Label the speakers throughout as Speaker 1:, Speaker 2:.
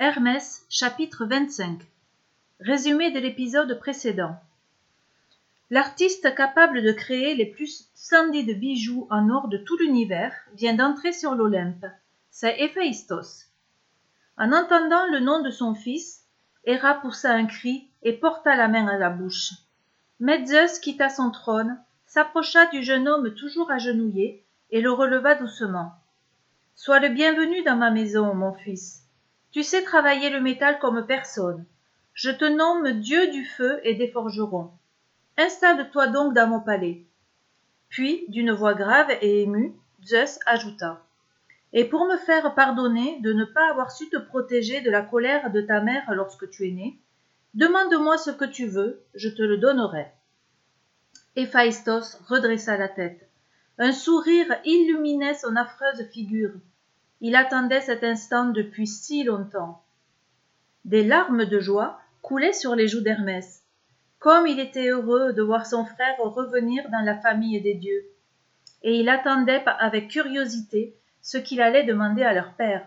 Speaker 1: Hermès, chapitre 25 Résumé de l'épisode précédent. L'artiste capable de créer les plus splendides bijoux en or de tout l'univers vient d'entrer sur l'Olympe. C'est Héphaïstos. En entendant le nom de son fils, Héra poussa un cri et porta la main à la bouche. Mais Zeus quitta son trône, s'approcha du jeune homme toujours agenouillé et le releva doucement. Sois le bienvenu dans ma maison, mon fils. Tu sais travailler le métal comme personne. Je te nomme Dieu du feu et des forgerons. Installe-toi donc dans mon palais. Puis, d'une voix grave et émue, Zeus ajouta. Et pour me faire pardonner de ne pas avoir su te protéger de la colère de ta mère lorsque tu es né, demande-moi ce que tu veux, je te le donnerai. Héphaïstos redressa la tête. Un sourire illuminait son affreuse figure. Il attendait cet instant depuis si longtemps. Des larmes de joie coulaient sur les joues d'Hermès. Comme il était heureux de voir son frère revenir dans la famille des dieux. Et il attendait avec curiosité ce qu'il allait demander à leur père.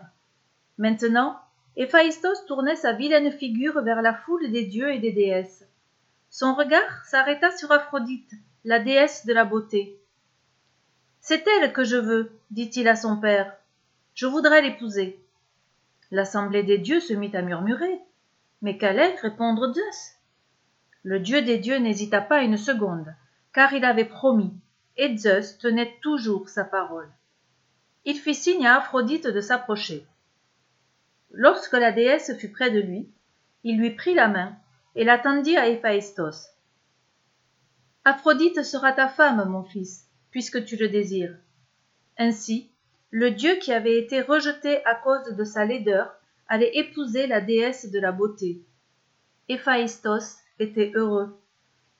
Speaker 1: Maintenant, Héphaïstos tournait sa vilaine figure vers la foule des dieux et des déesses. Son regard s'arrêta sur Aphrodite, la déesse de la beauté. C'est elle que je veux, dit-il à son père. Je voudrais l'épouser. L'assemblée des dieux se mit à murmurer. Mais qu'allait répondre Zeus? Le dieu des dieux n'hésita pas une seconde, car il avait promis, et Zeus tenait toujours sa parole. Il fit signe à Aphrodite de s'approcher. Lorsque la déesse fut près de lui, il lui prit la main et la tendit à Héphaïstos. Aphrodite sera ta femme, mon fils, puisque tu le désires. Ainsi, le dieu qui avait été rejeté à cause de sa laideur allait épouser la déesse de la beauté. Héphaïstos était heureux.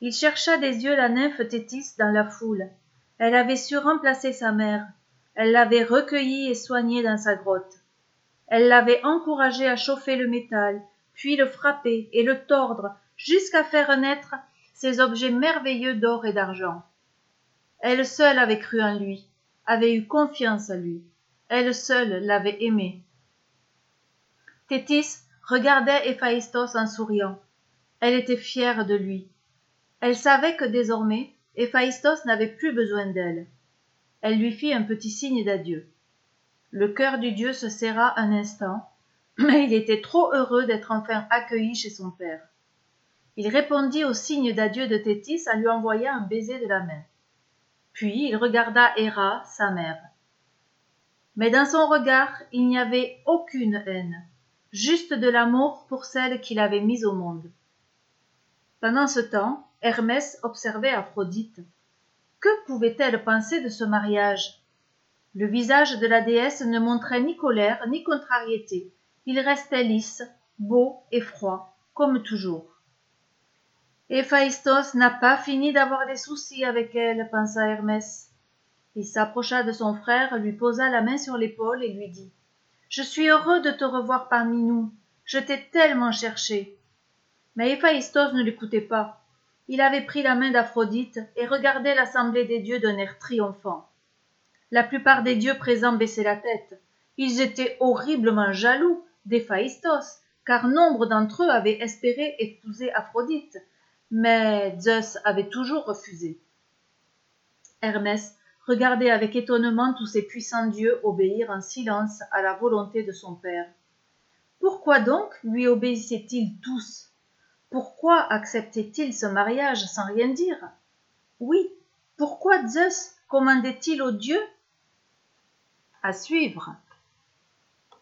Speaker 1: Il chercha des yeux la nymphe Thétis dans la foule. Elle avait su remplacer sa mère. Elle l'avait recueillie et soignée dans sa grotte. Elle l'avait encouragé à chauffer le métal, puis le frapper et le tordre jusqu'à faire naître ces objets merveilleux d'or et d'argent. Elle seule avait cru en lui, avait eu confiance en lui. Elle seule l'avait aimé. Thétis regardait Héphaïstos en souriant. Elle était fière de lui. Elle savait que désormais Héphaïstos n'avait plus besoin d'elle. Elle lui fit un petit signe d'adieu. Le cœur du dieu se serra un instant, mais il était trop heureux d'être enfin accueilli chez son père. Il répondit au signe d'adieu de Thétis en lui envoyant un baiser de la main. Puis il regarda Héra, sa mère. Mais dans son regard il n'y avait aucune haine, juste de l'amour pour celle qu'il avait mise au monde. Pendant ce temps, Hermès observait Aphrodite. Que pouvait-elle penser de ce mariage? Le visage de la déesse ne montrait ni colère ni contrariété. Il restait lisse, beau et froid, comme toujours. Héphaïstos n'a pas fini d'avoir des soucis avec elle, pensa Hermès. Il s'approcha de son frère, lui posa la main sur l'épaule et lui dit Je suis heureux de te revoir parmi nous. Je t'ai tellement cherché. Mais Héphaïstos ne l'écoutait pas. Il avait pris la main d'Aphrodite et regardait l'assemblée des dieux d'un air triomphant. La plupart des dieux présents baissaient la tête. Ils étaient horriblement jaloux d'Héphaïstos, car nombre d'entre eux avaient espéré épouser Aphrodite, mais Zeus avait toujours refusé. Hermès regardait avec étonnement tous ces puissants dieux obéir en silence à la volonté de son père. Pourquoi donc lui obéissaient-ils tous? Pourquoi acceptaient-ils ce mariage sans rien dire? Oui, pourquoi Zeus commandait-il aux dieux? À suivre.